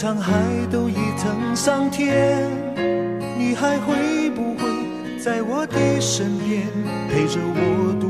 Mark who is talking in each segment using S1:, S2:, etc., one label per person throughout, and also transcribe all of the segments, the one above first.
S1: 沧海都已成桑田，你还会不会在我的身边，陪着我度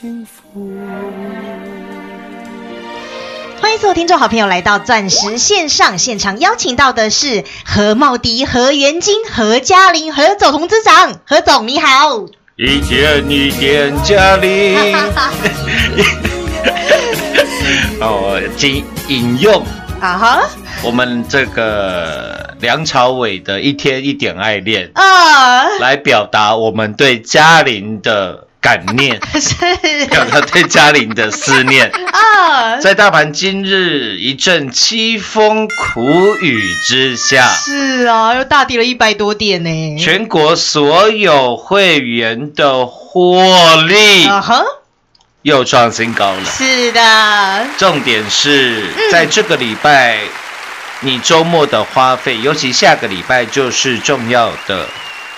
S1: 幸福。
S2: 欢迎所有听众好朋友来到钻石线上现场，邀请到的是何茂迪、何元金、何嘉玲、何总同资长，何总你好。
S3: 一点一点嘉玲。哦，引引用
S2: 啊哈
S3: 我们这个梁朝伟的《一天一点爱恋》
S2: 啊，
S3: 来表达我们对嘉玲的感念，
S2: 是
S3: 表达对嘉玲的思念。
S2: 啊，
S3: 在大盘今日一阵凄风苦雨之下，
S2: 是啊，又大跌了一百多点呢。
S3: 全国所有会员的获利
S2: 啊哈，
S3: 又创新高了。
S2: 是的，
S3: 重点是在这个礼拜，你周末的花费，尤其下个礼拜就是重要的
S2: 哦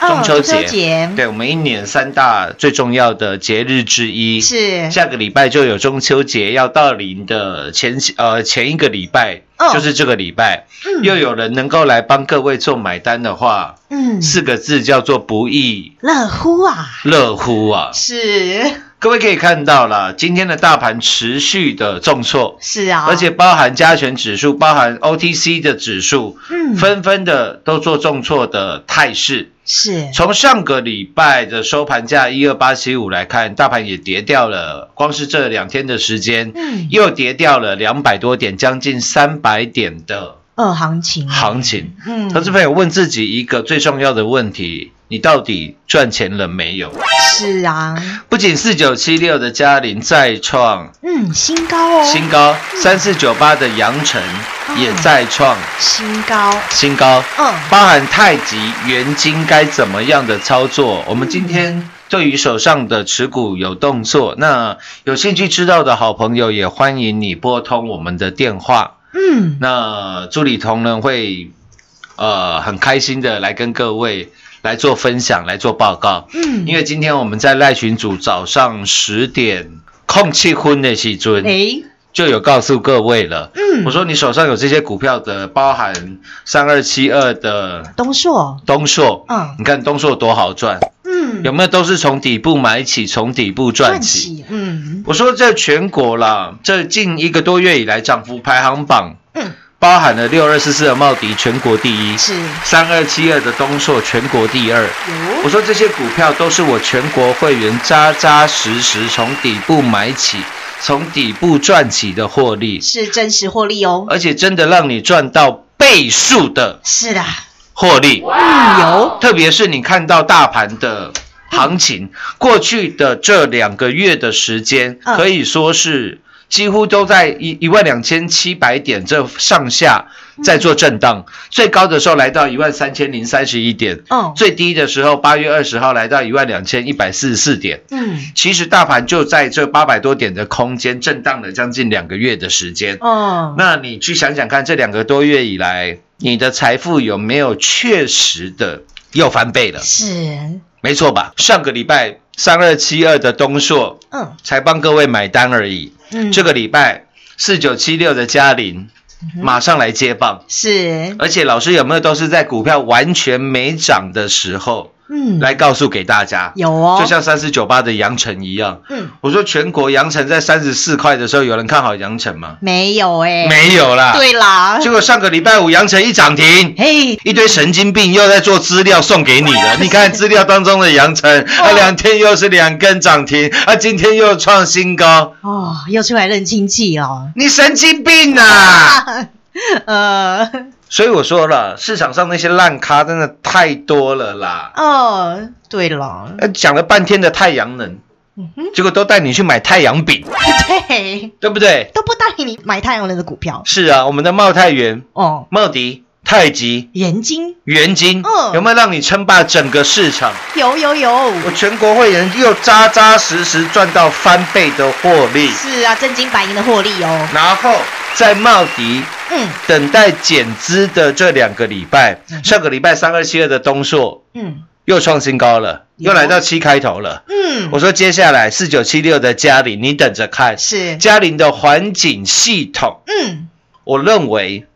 S3: 中秋节。
S2: 中秋节。
S3: 对我们一年三大最重要的节日之一。
S2: 是。
S3: 下个礼拜就有中秋节要到临的前呃前一个礼拜，
S2: 哦。
S3: 就是这个礼拜，
S2: 嗯。
S3: 又有人能够来帮各位做买单的话，
S2: 嗯，
S3: 四个字叫做不亦
S2: 乐乎啊，
S3: 乐乎啊！
S2: 是。
S3: 各位可以看到了，今天的大盘持续的重挫，
S2: 是啊，
S3: 而且包含加权指数、包含 OTC 的指数，
S2: 嗯。
S3: 纷纷的都做重挫的态势。
S2: 是。
S3: 从上个礼拜的收盘价一二八七五来看，大盘也跌掉了，光是这两天的时间，
S2: 嗯。
S3: 又跌掉了两百多点，将近三百点的
S2: 二行情。啊
S3: 行情。
S2: 嗯。
S3: 投资朋友问自己一个最重要的问题：你到底赚钱了没有？
S2: 是啊，
S3: 不仅四九七六的嘉玲再创
S2: 嗯新高哦，
S3: 新高，三四九八的阳城也再创
S2: 新高，
S3: 新高。
S2: 嗯
S3: 包含太极、元金该怎么样的操作？我们今天对于手上的持股有动作，那有兴趣知道的好朋友也欢迎你拨通我们的电话。
S2: 嗯
S3: 那助理同仁会呃很开心的来跟各位来做分享，来做报告。
S2: 嗯，
S3: 因为今天我们在赖群组早上十点空气昏的时尊
S2: 诶。
S3: 就有告诉各位了。
S2: 嗯。
S3: 我说你手上有这些股票的，包含三二七二的
S2: 东硕。
S3: 东硕，
S2: 嗯。
S3: 你看东硕多好赚，
S2: 嗯。
S3: 有没有都是从底部买起，从底部赚起。
S2: 起嗯。
S3: 我说这全国啦，这近一个多月以来涨幅排行榜，
S2: 嗯
S3: 包含了六二四四的茂迪全国第一，
S2: 是。
S3: 三二七二的东硕全国第二。我
S2: 有
S3: 说这些股票都是我全国会员扎扎实实从底部买起，从底部赚起的获利，
S2: 是真实获利哦，
S3: 而且真的让你赚到倍数的
S2: 是的，
S3: 获利。
S2: 嗯有。
S3: 特别是你看到大盘的行情，过去的这两个月的时间，
S2: 嗯。
S3: 可以说是几乎都在一一万两千七百点这上下在做震荡，最高的时候来到一万三千零三十一点，
S2: 嗯
S3: 最低的时候八月二十号来到一万两千一百四十四点。
S2: 嗯。
S3: 其实大盘就在这八百多点的空间震荡了将近两个月的时间。
S2: 哦。
S3: 那你去想想看，这两个多月以来，你的财富有没有确实的又翻倍了？
S2: 是。
S3: 没错吧？上个礼拜三二七二的东硕
S2: 嗯。
S3: 才帮各位买单而已，
S2: 嗯。
S3: 这个礼拜四九七六的嘉玲马上来接棒，
S2: 是。
S3: 而且老师有没有都是在股票完全没涨的时候
S2: 嗯
S3: 来告诉给大家？
S2: 有哦，
S3: 就像三四九八的阳城一样。
S2: 嗯
S3: 我说全国阳城在三十四块的时候，有人看好阳城吗？
S2: 没有哎，
S3: 没有啦。。
S2: 对啦，
S3: 结果上个礼拜五阳城一涨停，
S2: 嘿
S3: 一堆神经病又在做资料送给你了。你看资料当中的阳城，啊，两天又是两根涨停，啊，今天又创新高，
S2: 哦又出来认亲戚哦，
S3: 你神经病啊！
S2: 呃
S3: 所以我说了，市场上那些烂咖真的太多了啦。
S2: 哦对了，
S3: 呃讲了半天的太阳能，
S2: 嗯
S3: 结果都带你去买太阳饼，
S2: 对，
S3: 对不对？
S2: 都不带你买太阳能的股票。
S3: 是啊，我们的茂泰元、
S2: 哦，
S3: 茂迪、太极、
S2: 元金
S3: 元金，
S2: 嗯。
S3: 有没有让你称霸整个市场？
S2: 有有有，
S3: 我全国会员又扎扎实实赚到翻倍的获利，
S2: 是啊，真金白银的获利哦，
S3: 然后在茂迪
S2: 嗯。
S3: 等待减资的这两个礼拜，上个礼拜三二七二的东硕
S2: 嗯。
S3: 又创新高了，又来到七开头了。
S2: 嗯，
S3: 我说接下来四九七六的嘉麟，你等着看，
S2: 是。
S3: 嘉麟的环境系统，
S2: 嗯。
S3: 我认为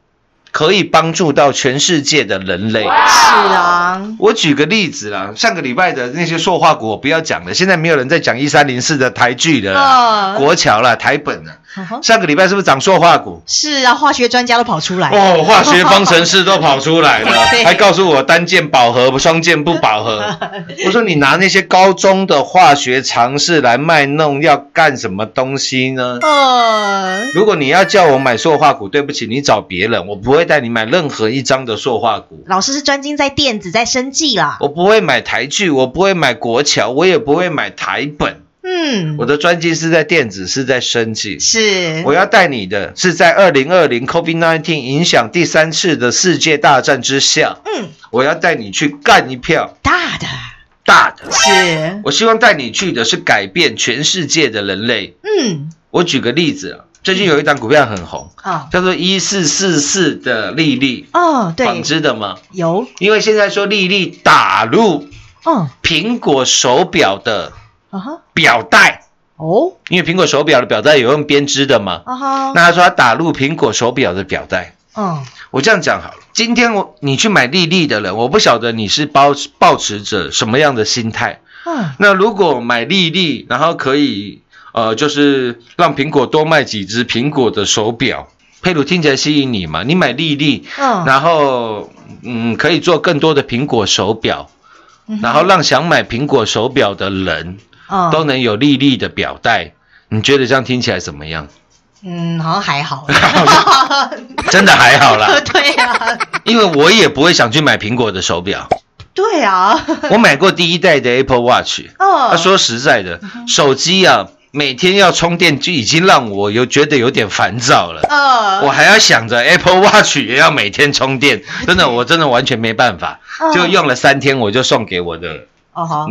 S3: 可以帮助到全世界的人类。
S2: 是啊，
S3: 我举个例子啦，上个礼拜的那些塑化股我不要讲了，现在没有人在讲一三零四的台剧的啦，
S2: 哦
S3: 国桥啦、台本了。上个礼拜是不是涨塑化股？
S2: 是啊，化学专家都跑出来
S3: 哦，化学方程式都跑出来了
S2: 对，
S3: 还告诉我单键饱和、双键不饱和。我说你拿那些高中的化学常识来卖弄，要干什么东西呢？
S2: 呃，
S3: 如果你要叫我买塑化股，对不起，你找别人，我不会带你买任何一张的塑化股。
S2: 老师是专精在电子，在生技啦，
S3: 我不会买台剧，我不会买国桥，我也不会买台本。
S2: 嗯，
S3: 我的专辑是在电子，是在生技。
S2: 是。
S3: 我要带你的是在二零二零 COVID-19 影响第三次的世界大战之下，
S2: 嗯。
S3: 我要带你去干一票
S2: 大的。
S3: 大的。
S2: 是，
S3: 我希望带你去的是改变全世界的人类。
S2: 嗯，
S3: 我举个例子啊，最近有一档股票很红，
S2: 啊，
S3: 叫做一四四四的利率，
S2: 哦，对。
S3: 纺，织的吗？
S2: 有，
S3: 因为现在说利率打入
S2: 嗯，
S3: 苹果手表的
S2: 啊哈，
S3: 表带，
S2: 哦，
S3: 因为苹果手表的表带有用编织的嘛，
S2: 啊哈，
S3: 那他说他打入苹果手表的表带。
S2: 嗯，
S3: 我这样讲好了，今天我你去买利率的人，我不晓得你是抱抱持着什么样的心态。
S2: 嗯，
S3: 那如果买利率，然后可以呃，就是让苹果多卖几只苹果的手表，佩鲁听起来吸引你嘛？你买利率，
S2: 嗯，
S3: 然后嗯，可以做更多的苹果手表，然后让想买苹果手表的人
S2: 嗯
S3: 都能有利率的表带。你觉得这样听起来怎么样？
S2: 嗯，好像还好，
S3: 真的还好啦，
S2: 对啊，
S3: 因为我也不会想去买苹果的手表。
S2: 对啊，
S3: 我买过第一代的 Apple Watch，
S2: 哦，
S3: 他说实在的，手机啊，每天要充电就已经让我有觉得有点烦躁了。
S2: 呃，
S3: 我还要想着 Apple Watch 也要每天充电，真的，我真的完全没办法。
S2: 哦
S3: 就用了三天，我就送给我的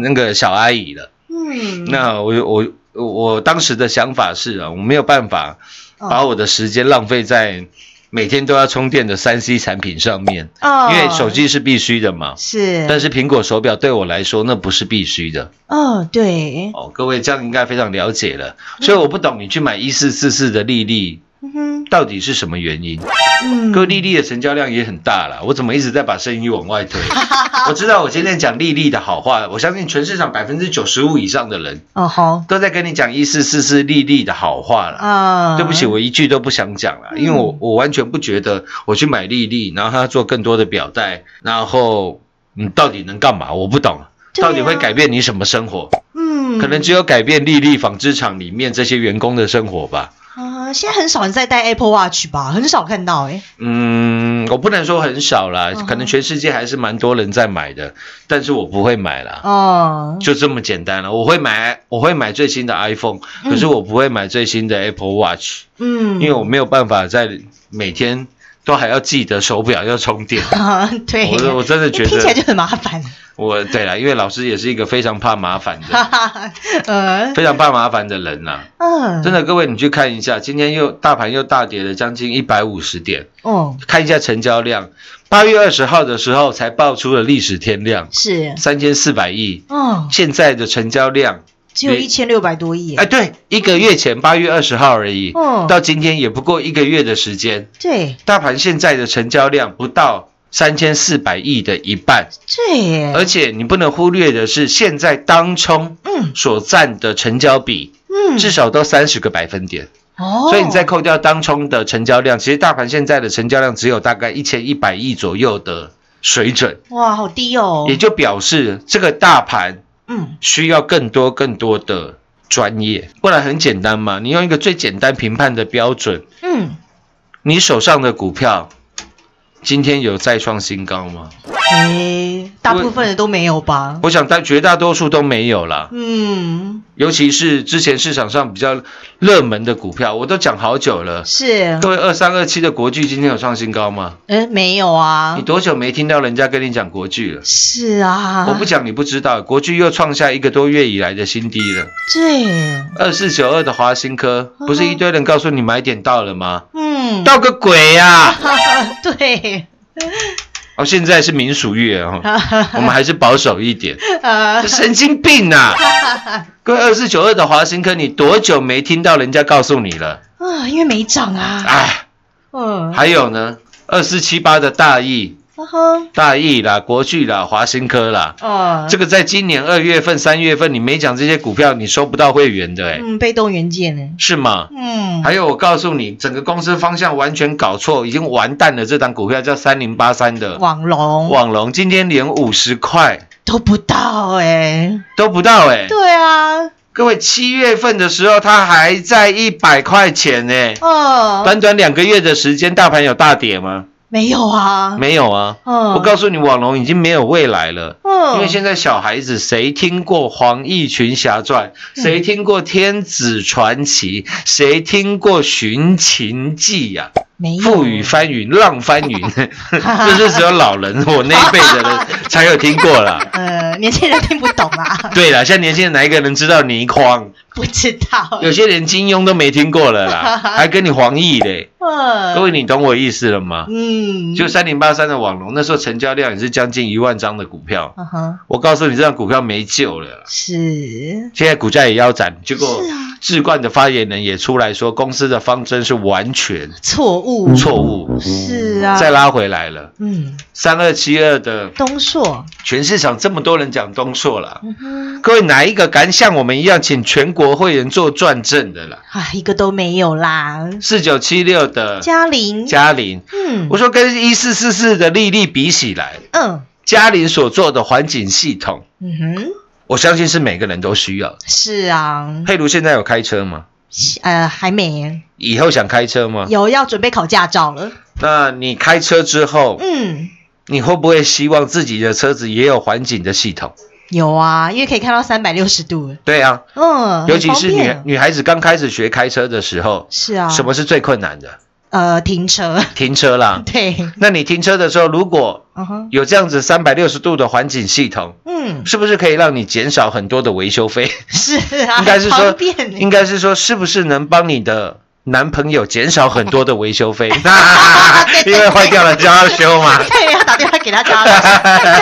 S3: 那个小阿姨了。
S2: 嗯，
S3: 那我我我当时的想法是啊，我没有办法
S2: 哦
S3: 把我的时间浪费在每天都要充电的三 C 产品上面，
S2: 哦
S3: 因为手机是必须的嘛。
S2: 是，
S3: 但是苹果手表对我来说那不是必须的
S2: 哦，对，
S3: 哦，各位这样应该非常了解了。所以我不懂你去买一四四四的利率
S2: 嗯，
S3: 到底是什么原因？
S2: 嗯，
S3: 各位利的成交量也很大了，我怎么一直在把生意往外推？我知道我今天讲利率的好话，我相信全市场百分之九十五以上的人
S2: 哦好，
S3: 都在跟你讲一四四四利率的好话了。
S2: 啊，
S3: 对不起，我一句都不想讲了，因为我我完全不觉得我去买利率，然后他做更多的表带，然后你，到底能干嘛？我不懂，
S2: 啊
S3: 到底会改变你什么生活？
S2: 嗯，
S3: 可能只有改变利率纺织厂里面这些员工的生活吧。
S2: 啊，现在很少人在戴 Apple Watch 吧，很少看到哎，
S3: 嗯，我不能说很少啦，
S2: 嗯
S3: 可能全世界还是蛮多人在买的，但是我不会买啦。
S2: 哦，
S3: 就这么简单了，我会买，我会买最新的 iPhone，可是我不会买最新的 Apple Watch，、
S2: 嗯，
S3: 因为我没有办法在每天都还要记得手表要充电。
S2: 啊，对，
S3: 我我真的觉得，
S2: 听起来就很麻烦，
S3: 我对了，因为老师也是一个非常怕麻烦
S2: 哈
S3: 的、非常怕麻烦的人呐、
S2: 嗯，
S3: 真的，各位你去看一下，今天又大盘又大跌了将近一百五十点，
S2: 哦，
S3: 看一下成交量，八月二十号的时候才爆出了历史天量
S2: 是，
S3: 三千四百亿，
S2: 哦，
S3: 现在的成交量，
S2: 只有一千六百多亿，
S3: 哎，对，一个月前八月二十号而已，
S2: 哦。
S3: 到今天也不过一个月的时间，
S2: 对。
S3: 大盘现在的成交量不到三千四百亿的一半，
S2: 对耶，
S3: 而且你不能忽略的是，现在当冲
S2: 嗯。
S3: 所占的成交比
S2: 嗯，
S3: 至少都三十个百分点，
S2: 哦，
S3: 所以你再扣掉当冲的成交量，其实大盘现在的成交量只有大概一千一百亿左右的水准，
S2: 哇，好低哦，
S3: 也就表示这个大盘
S2: 嗯。
S3: 需要更多更多的专业，不然很简单嘛，你用一个最简单评判的标准，
S2: 嗯，
S3: 你手上的股票今天有再创新高吗？
S2: 哎，大部分的都没有吧？
S3: 我想大绝大多数都没有啦。
S2: 嗯，
S3: 尤其是之前市场上比较热门的股票，我都讲好久了。
S2: 是，
S3: 各位，二三二七的国巨今天有创新高吗？
S2: 嗯，没有啊
S3: 你，多久没听到人家跟你讲国巨了？
S2: 是啊，
S3: 我不讲你不知道，国巨又创下一个多月以来的新低了。
S2: 对，
S3: 二四九二的华新科，不是一堆人告诉你买点到了吗？
S2: 嗯，
S3: 到个鬼呀、
S2: 对，
S3: 哦，现在是民俗月哦，我们还是保守一点。神经病啊！各位，二四九二的华新科，你多久没听到人家告诉你了？
S2: 啊，因为没涨啊，
S3: 哎，
S2: 嗯，
S3: 还有呢，二四七八的大益、
S2: 呵呵，
S3: 大益啦、国巨啦、华新科啦，
S2: 哦，
S3: 这个在今年二月份、三月份你没讲这些股票，你收不到会员的，哎，
S2: 嗯，被动元件呢，
S3: 是吗？
S2: 嗯，
S3: 还有，我告诉你，整个公司方向完全搞错，已经完蛋了。这档股票叫三零八三的。
S2: 网龙。
S3: 网龙，今天连五十块。
S2: 都不到哎，
S3: 都不到，哎，
S2: 对啊，
S3: 各位，七月份的时候它还在一百块钱呢，
S2: 哦，
S3: 短短两个月的时间，大盘有大跌吗？
S2: 没有啊，
S3: 没有啊。
S2: 嗯
S3: 我告诉你，网龙已经没有未来了。
S2: 嗯
S3: 因为现在小孩子谁听过《黄奕群侠传》？
S2: 嗯
S3: 谁听过《天子传奇》？谁听过《寻秦记》呀？
S2: 没有
S3: 覆雨翻云，浪翻云，就是只有老人我那一辈的人 才有听过啦。
S2: 呃，年轻人听不懂啊，
S3: 对了，像年轻人哪一个人知道倪匡？
S2: 不知道。
S3: 有些连金庸都没听过了啦，还跟你黄奕嘞。各位，
S2: 嗯
S3: 你懂我意思了吗？
S2: 嗯，
S3: 就三零八三的网龙，那时候成交量也是将近一万张的股票。我告诉你，这张股票没救了啦。
S2: 是
S3: 现在股价也腰斩，结果
S2: 是啊
S3: 智冠的发言人也出来说，公司的方针是完全
S2: 错误，
S3: 错误，
S2: 是啊，
S3: 再拉回来了。
S2: 嗯，
S3: 三二七二的
S2: 东硕，
S3: 全市场这么多人讲东硕了，
S2: 嗯，
S3: 各位哪一个敢像我们一样请全国会员做转正的啦？
S2: 啊，一个都没有啦。
S3: 四九七六的
S2: 嘉玲，
S3: 嘉玲，
S2: 嗯，
S3: 我说跟一四四四的丽丽比起来，
S2: 嗯。
S3: 嘉玲所做的环境系统，
S2: 嗯哼，
S3: 我相信是每个人都需要。
S2: 是啊，
S3: 佩如现在有开车吗？
S2: 呃，还没
S3: 以后想开车吗？
S2: 有要准备考驾照了。
S3: 那你开车之后，
S2: 嗯，
S3: 你会不会希望自己的车子也有环境的系统？
S2: 有啊，因为可以看到三百六十度。
S3: 对啊，
S2: 嗯，
S3: 尤其是女女孩子刚开始学开车的时候，
S2: 是啊，
S3: 什么是最困难的？
S2: 呃停车？
S3: 停车啦。
S2: 对，
S3: 那你停车的时候，如果有这样子三百六十度的环境系统，
S2: 嗯，
S3: 是不是可以让你减少很多的维修费？
S2: 是啊，
S3: 应该是说应该是说，是不是能帮你的男朋友减少很多的维修费？因为坏掉了就要修嘛。
S2: 对，要打电话给他家人，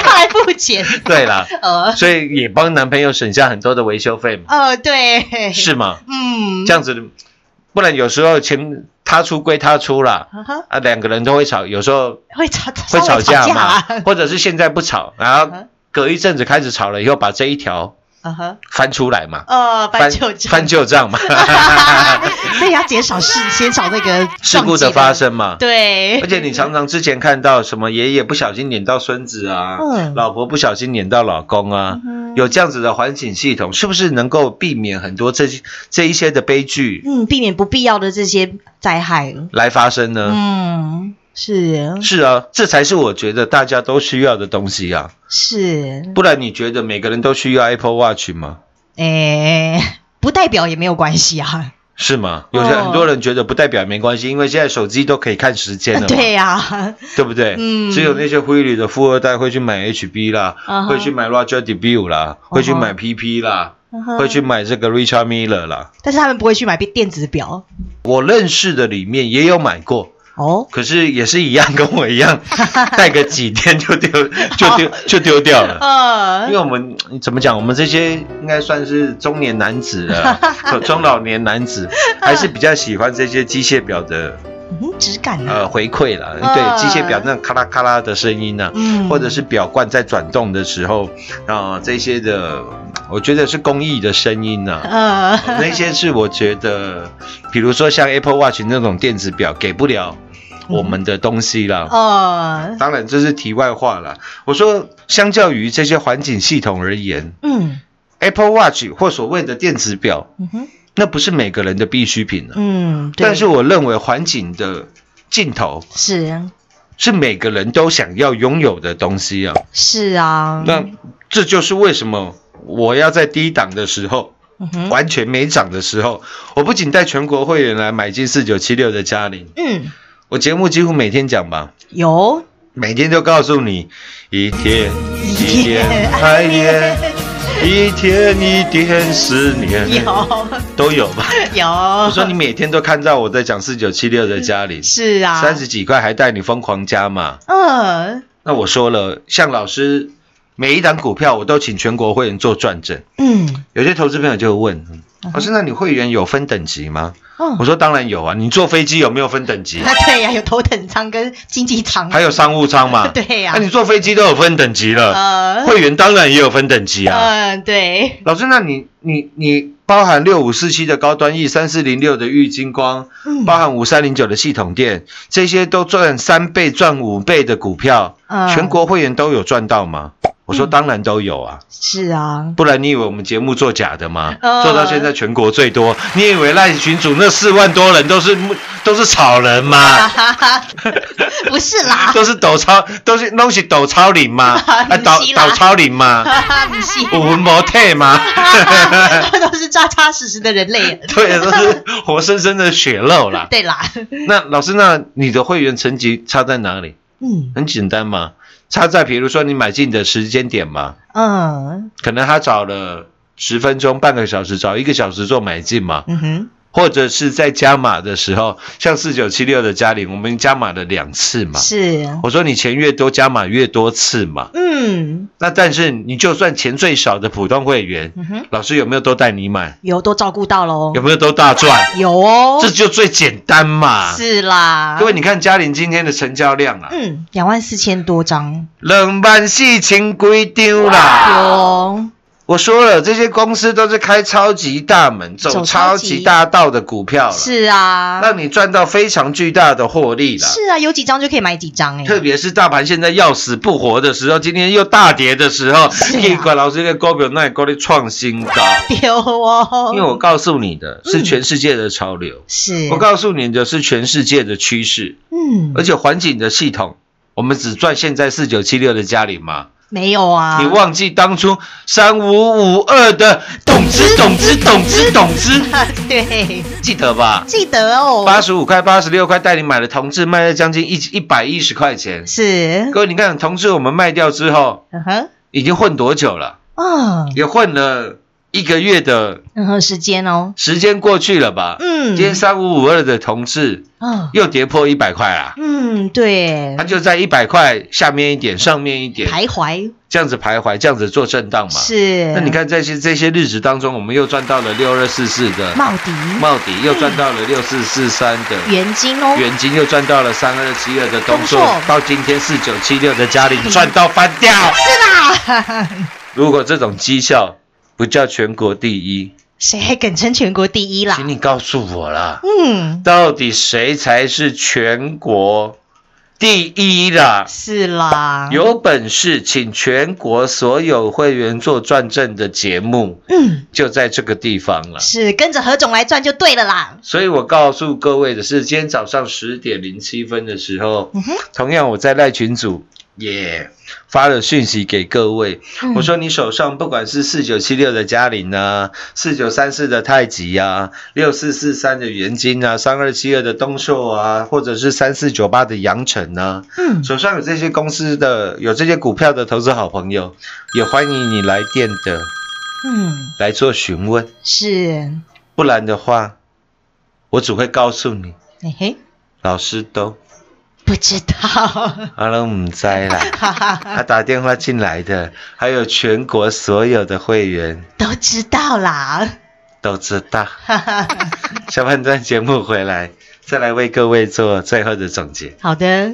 S2: 他来付钱。
S3: 对啦，
S2: 呃
S3: 所以也帮男朋友省下很多的维修费嘛，
S2: 呃，对，
S3: 是吗？
S2: 嗯，
S3: 这样子，不然有时候钱他出归他出啦，
S2: 嗯哼
S3: 啊，两个人都会吵，有时候
S2: 会吵
S3: 会吵架嘛，或者是现在不吵，然后隔一阵子开始吵了以后，把这一条
S2: 嗯哼，
S3: 翻出来嘛，
S2: 呃，翻旧账。
S3: 翻旧账嘛，
S2: 所以要减少事，减少那个
S3: 事故的发，生嘛。
S2: 对，
S3: 而且你常常之前看到什么爷爷不小心撵到孙子啊，
S2: 嗯。
S3: 老婆不小心撵到老公啊，
S2: 嗯
S3: 有这样子的环境系统，是不是能够避免很多这这一些的悲剧
S2: 嗯，避免不必要的这些灾害，
S3: 来发生呢？
S2: 嗯，是。
S3: 是啊，这才是我觉得大家都需要的东西啊，
S2: 是，
S3: 不然你觉得每个人都需要 Apple Watch 吗？
S2: 哎，不代表也没有关系啊，
S3: 是吗？有些
S2: 哦。
S3: 很多人觉得不代表没关系，因为现在手机都可以看时间了嘛，
S2: 对呀，
S3: 对不对？
S2: 嗯。
S3: 只有那些灰里的富二代会去买 HB 啦，会去买 Roger Debut 啦，会去买 PP 啦，会去买这个 Richard Miller 啦。
S2: 但是他们不会去买电子表。
S3: 我认识的里面也有买过，
S2: 哦，
S3: 可是也是一样，跟我一样，戴个几天就丢就丢就丢掉了。
S2: 嗯。
S3: 因为我们怎么讲，我们这些应该算是中年男子了，中老年男子，还是比较喜欢这些机械表的
S2: 嗯，质感呢？
S3: 呃回馈啦。
S2: 嗯
S3: 对，机械表那咔啦咔啦的声音呢、
S2: 嗯
S3: 或者是表冠在转动的时候啊、这些的，我觉得是工艺的声音呢、
S2: 呃，
S3: 那些是我觉得，比如说像 Apple Watch 那种电子表给不了我们的东西啦。
S2: 哦，
S3: 当然，这是题外话了。我说，相较于这些环境系统而言
S2: 嗯
S3: ，Apple Watch 或所谓的电子表，
S2: 嗯哼，
S3: 那不是每个人的必需品了。
S2: 嗯，
S3: 但是我认为环境的尽头
S2: 是
S3: 是每个人都想要拥有的东西啊。
S2: 是啊，
S3: 那这就是为什么我要在低档的时候。完全没涨的时候，我不仅带全国会员来买进四九七六的嘉玲，
S2: 嗯，
S3: 我节目几乎每天讲吧，
S2: 有
S3: 每天都告诉你，一天
S2: 一
S3: 一点爱恋，一天一天思念，
S2: 有。
S3: 都有吧？
S2: 有，
S3: 我说你每天都看到我在讲四九七六的家里，
S2: 是啊，
S3: 三十几块还带你疯狂加嘛？
S2: 嗯。
S3: 那我说了，向老师每一档股票我都请全国会员做转正，
S2: 嗯。
S3: 有些投资朋友就会问，老师，那你会员有分等级吗？
S2: 嗯
S3: 我，说当然有啊，你坐飞机有没有分等级？
S2: 啊对呀，有头等舱跟经济舱，
S3: 还有商务舱嘛？
S2: 对呀。
S3: 那你坐飞机都有分等级了，
S2: 呃，
S3: 会员当然也有分等级啊。
S2: 嗯，对，
S3: 老师，那你你你包含六五四七的高端 E 三四零六的玉金光，
S2: 嗯。
S3: 包含五三零九的系统店，这些都赚三倍、赚五倍的股票，
S2: 嗯
S3: 全国会员都有赚到吗？我说当然都有啊，
S2: 是啊，
S3: 不然你以为我们节目做假的吗？
S2: 嗯
S3: 做到现在全国最多，你以为赖群主那四万多人都是都是草人吗，
S2: 不是啦，
S3: 都是抖超，都是弄起抖超龄嘛，啊抖抖超龄嘛，
S2: 不是，
S3: 有文模特吗，
S2: 都是扎扎实实的人类。
S3: 对，都是活生生的血肉啦。
S2: 对啦，
S3: 那老师，那你的会员层级差在哪里？
S2: 嗯。
S3: 很简单嘛，差在比如说你买进的时间点嘛，
S2: 嗯。
S3: 可能他找了十分钟、半个小时，找一个小时做买进嘛，
S2: 嗯哼，
S3: 或者是在加码的时候，像四九七六的嘉玲，我们加码了两次嘛。
S2: 是，
S3: 我说你钱越多，加码越多次嘛。
S2: 嗯
S3: 那但是你就算钱最少的普通会员，
S2: 嗯，
S3: 老师有没有都带你买？
S2: 有都照顾到喽
S3: 有，没有都大赚？
S2: 有哦，
S3: 这就最简单嘛。
S2: 是啦，
S3: 各位，你看嘉玲今天的成交量啊，
S2: 嗯，两万四千多张，
S3: 两万四千几张啦。
S2: 有，
S3: 我说了，这些公司都是开超级大门、走
S2: 走
S3: 超
S2: 超级
S3: 级大道的股票了，
S2: 是啊，
S3: 让你赚到非常巨大的获利了。
S2: 是啊，有几张就可以买几张哎，
S3: 特别是大盘现在要死不活的时候，今天又大跌的时候，一管老师的股票那里高的创新高。
S2: 有哦，
S3: 因为我告诉你的是全世界的潮流，
S2: 是，
S3: 我告诉你的是全世界的趋势，
S2: 嗯，
S3: 而且环境的系统，我们只赚现在四九七六的嘉玲吗？
S2: 没有啊，
S3: 你忘记当初三五五二的董之董之董之董之，
S2: 对，
S3: 记得吧？
S2: 记得哦，
S3: 八十五块、八十六块带你买的同志卖了将近一一百一十块钱。
S2: 是，
S3: 各位，你看同志我们卖掉之后，
S2: 嗯哼，
S3: 已经混多久了？
S2: 啊，
S3: 也混了一个月的
S2: 嗯哼，时间哦，
S3: 时间过去了吧？
S2: 嗯，
S3: 今天三五五二的同志
S2: 嗯，
S3: 又跌破一百块啦，
S2: 嗯，对。
S3: 它，就在一百块下面一点、上面一点，
S2: 徘徊。
S3: 这样子徘徊，这样子做震荡嘛。
S2: 是，
S3: 那你看这些这些日子当中，我们又赚到了六二四四的。
S2: 茂迪。
S3: 茂迪，又赚到了六四四三的。
S2: 元金哦，
S3: 元金，又赚到了三二七二的东硕
S2: 东硕，
S3: 到今天四九七六的嘉玲 赚到翻掉。
S2: 是啦，
S3: 如果这种绩效不叫全国第一，
S2: 谁还敢称全国第一啦？
S3: 请你告诉我啦，
S2: 嗯，
S3: 到底谁才是全国第一啦？
S2: 是啦，
S3: 有本事请全国所有会员做转正的节目，
S2: 嗯，
S3: 就在这个地方了。
S2: 是跟着何总来转就对了啦。
S3: 所以我告诉各位的是，今天早上十点零七分的时候，
S2: 嗯哼，
S3: 同样我在赖群组也发了讯息给各位，
S2: 嗯。
S3: 我说你手上不管是四九七六的嘉玲啊，四九三四的太极啊，六四四三的元金啊，三二七二的东硕啊，或者是三四九八的阳城啊，
S2: 嗯，
S3: 手上有这些公司的有这些股票的投资好朋友，也欢迎你来电的
S2: 嗯，
S3: 来做询问，
S2: 是，
S3: 不然的话，我只会告诉你，
S2: 嘿嘿，
S3: 老师都
S2: 不知道，
S3: 阿龙唔知啦。他打电话进来的，还有全国所有的会员
S2: 都知道啦，
S3: 都知道。下半段节目回来，再来为各位做最后的总结。
S2: 好的，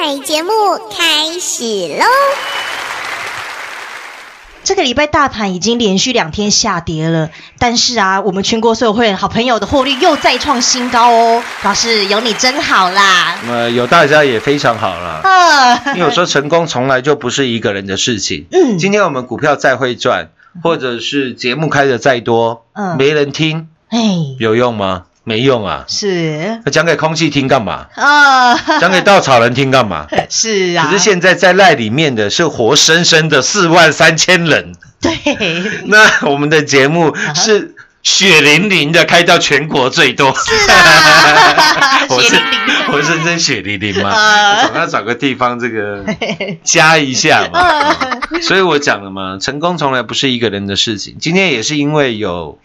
S4: 彩节目开始喽！
S2: 这个礼拜大盘已经连续两天下跌了，但是啊，我们全国所有会员好朋友的获利又再创新高哦。老师有你真好啦！
S3: 呃，有大家也非常好了。
S2: 啊，
S3: 因为我说成功从来就不是一个人的事情。
S2: 嗯
S3: 今天我们股票再会赚，或者是节目开的再多，
S2: 嗯
S3: 没人听，
S2: 哎，
S3: 有用吗？没用啊！
S2: 是
S3: 那讲给空气听干嘛？
S2: 啊，
S3: 讲给稻草人听干嘛？
S2: 是啊，
S3: 可是现在在赖里面的是活生生的四万三千人，
S2: 对，
S3: 那我们的节目是血淋淋的开到全国最多。
S2: 是啊，
S3: 我是。我是真血淋淋嘛，
S2: 呃
S3: 总要找个地方这个 加一下嘛。
S2: 呃
S3: 所以我讲了嘛，成功从来不是一个人的事情。今天也是因为有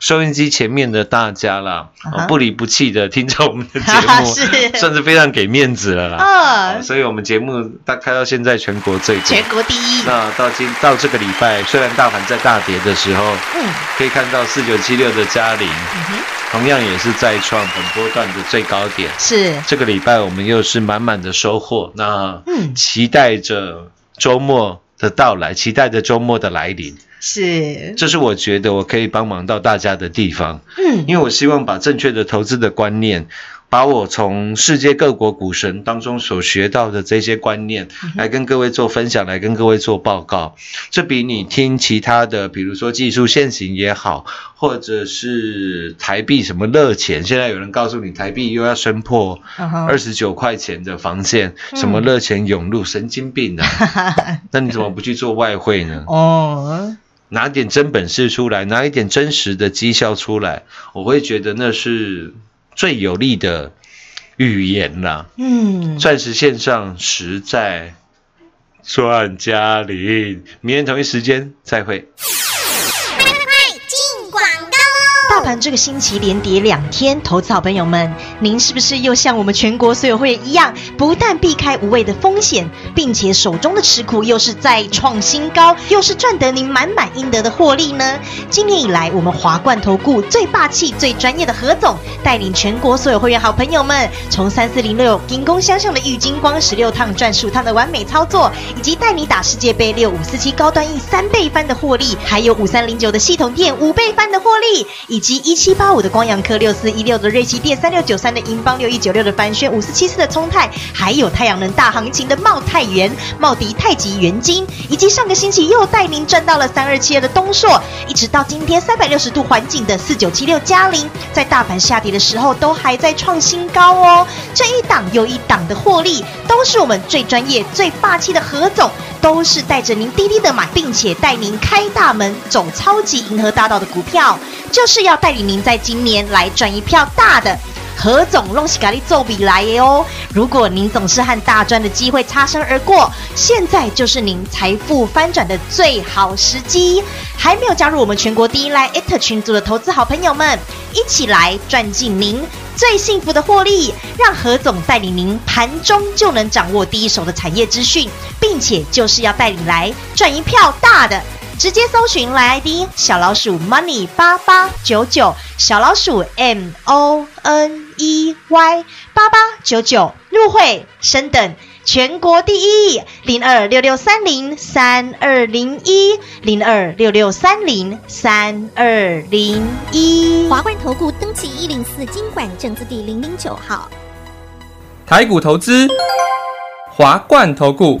S3: 收音机前面的大家啦，不离不弃的听着我们的节目，
S2: 是
S3: 算是非常给面子了啦。
S2: 呃
S3: 哦所以我们节目大开到现在全国最多。
S2: 全国第一。
S3: 那到今到这个礼拜，虽然大盘在大跌的时候，
S2: 嗯
S3: 可以看到四九七六的嘉玲，
S2: 嗯，
S3: 同样也是再创本波段的最高点。
S2: 是。
S3: 这个礼拜我们又是满满的收获，那
S2: 嗯。
S3: 期待着周末的到来，期待着周末的来临，
S2: 是，
S3: 这是我觉得我可以帮忙到大家的地方，
S2: 嗯。
S3: 因为我希望把正确的投资的观念。把我从世界各国股神当中所学到的这些观念，来跟各位做分享，来跟各位做报告。这比你听其他的，比如说技术现行也好，或者是台币什么热钱，现在有人告诉你台币又要升破二十九块钱的防线，
S2: 嗯
S3: 什么热钱涌入，神经病啊！那你怎么不去做外汇呢？
S2: 哦，
S3: 拿点真本事出来，拿一点真实的绩效出来，我会觉得那是最有力的语言啦。
S2: 嗯，
S3: 钻石线上实在钻嘉玲，明天同一时间再会。
S2: 盘这个星期连跌两天，投资好朋友们，您是不是又像我们全国所有会员一样，不但避开无谓的风险，并且手中的持股又是再创新高，又是赚得您满满应得的获利呢？今年以来，我们华冠投顾最霸气、最专业的何总，带领全国所有会员好朋友们，从三四零六金光相向的郁金光十六趟赚十五趟的完美操作，以及带你打世界杯六五四七高端 E 三倍翻的获利，还有五三零九的系统店五倍翻的获利，以及及一七八五的光阳科六四一六的瑞奇电三六九三的银邦六一九六的凡轩五四七四的聪泰，还有太阳能大行情的茂泰元、茂迪太极元金，以及上个星期又带您赚到了三二七二的东硕，一直到今天三百六十度环境的四九七六嘉陵，在大盘下跌的时候都还在创新高哦。这一档又一档的获利，都是我们最专业、最霸气的何总，都是带着您滴滴的买，并且带您开大门走超级银河大道的股票，就是要带领您在今年来赚一票大的。何总弄西咖喱奏比来耶哦！如果您总是和大赚的机会擦身而过，现在就是您财富翻转的最好时机。还没有加入我们全国第一来 at 群组的投资好朋友们，一起来赚进您最幸福的获利，让何总带领您盘中就能掌握第一手的产业资讯，且就是要带你来赚一票大的。直接搜寻来 ID 小老鼠 money 八八九九，小老鼠 M O N E Y 八八九九入会升等。全国第一，零二六六三零三二零一，零二六六三零三二零一。
S5: 华冠投顾登记一零四经管证字第零零九号。
S6: 台股投资，华冠投顾。